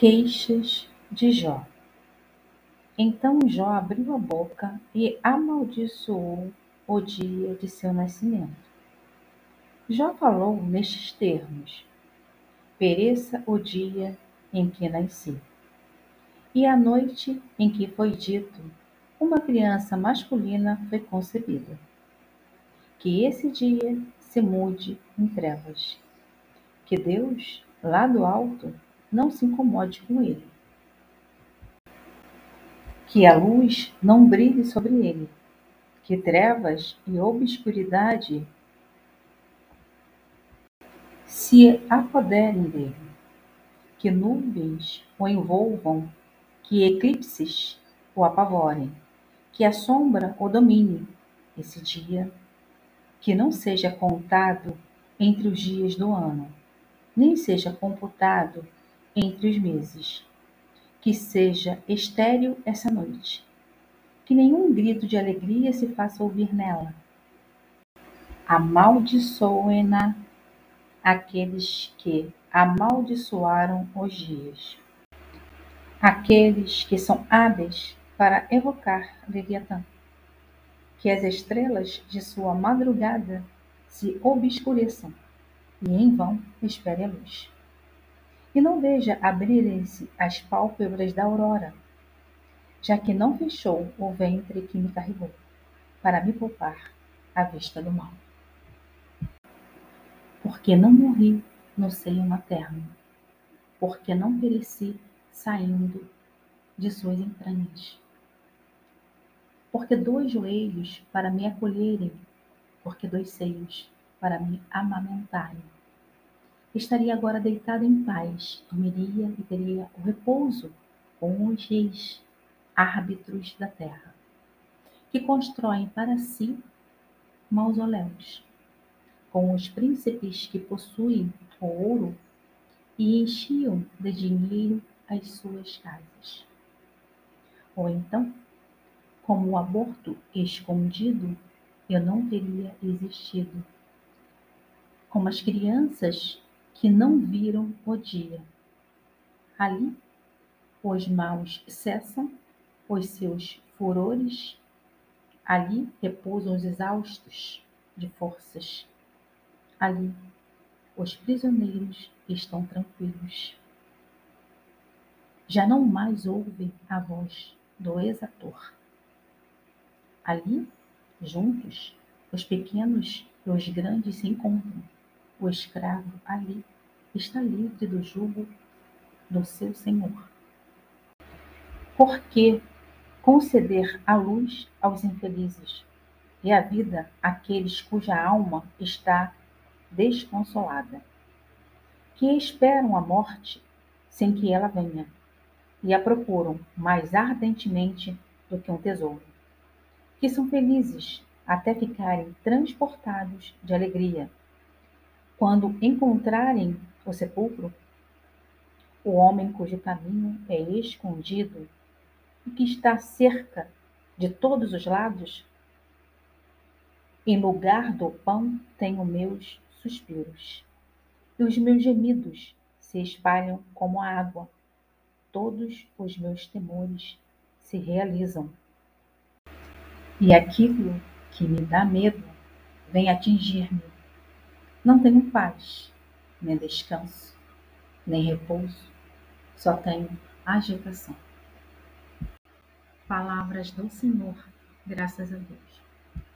Queixas de Jó Então Jó abriu a boca e amaldiçoou o dia de seu nascimento. Jó falou nestes termos: Pereça o dia em que nasci, e a noite em que foi dito: uma criança masculina foi concebida. Que esse dia se mude em trevas. Que Deus, lá do alto, não se incomode com ele. Que a luz não brilhe sobre ele, que trevas e obscuridade se apoderem dele, que nuvens o envolvam, que eclipses o apavorem, que a sombra o domine esse dia, que não seja contado entre os dias do ano, nem seja computado entre os meses. Que seja estéril essa noite. Que nenhum grito de alegria se faça ouvir nela. Amaldiçoem-na aqueles que amaldiçoaram os dias. Aqueles que são hábeis para evocar Leviatã. Que as estrelas de sua madrugada se obscureçam e em vão espere a luz e não veja abrirem-se as pálpebras da aurora, já que não fechou o ventre que me carregou, para me poupar a vista do mal. Porque não morri no seio materno, porque não pereci saindo de suas entranhas. Porque dois joelhos para me acolherem, porque dois seios para me amamentarem estaria agora deitado em paz, dormiria e teria o repouso com os reis, árbitros da terra, que constroem para si mausoléus, com os príncipes que possuem o ouro e enchiam de dinheiro as suas casas. Ou então, como o aborto escondido, eu não teria existido. Como as crianças que não viram o dia. Ali, os maus cessam os seus furores, ali repousam os exaustos de forças. Ali, os prisioneiros estão tranquilos. Já não mais ouvem a voz do exator. Ali, juntos, os pequenos e os grandes se encontram o escravo ali está livre do jugo do seu senhor. Por que conceder a luz aos infelizes e a vida àqueles cuja alma está desconsolada, que esperam a morte sem que ela venha e a procuram mais ardentemente do que um tesouro, que são felizes até ficarem transportados de alegria quando encontrarem o sepulcro, o homem cujo caminho é escondido e que está cerca de todos os lados, em lugar do pão tenho meus suspiros, e os meus gemidos se espalham como a água. Todos os meus temores se realizam. E aquilo que me dá medo vem atingir-me não tenho paz, nem descanso, nem repouso, só tenho agitação. Palavras do Senhor, graças a Deus.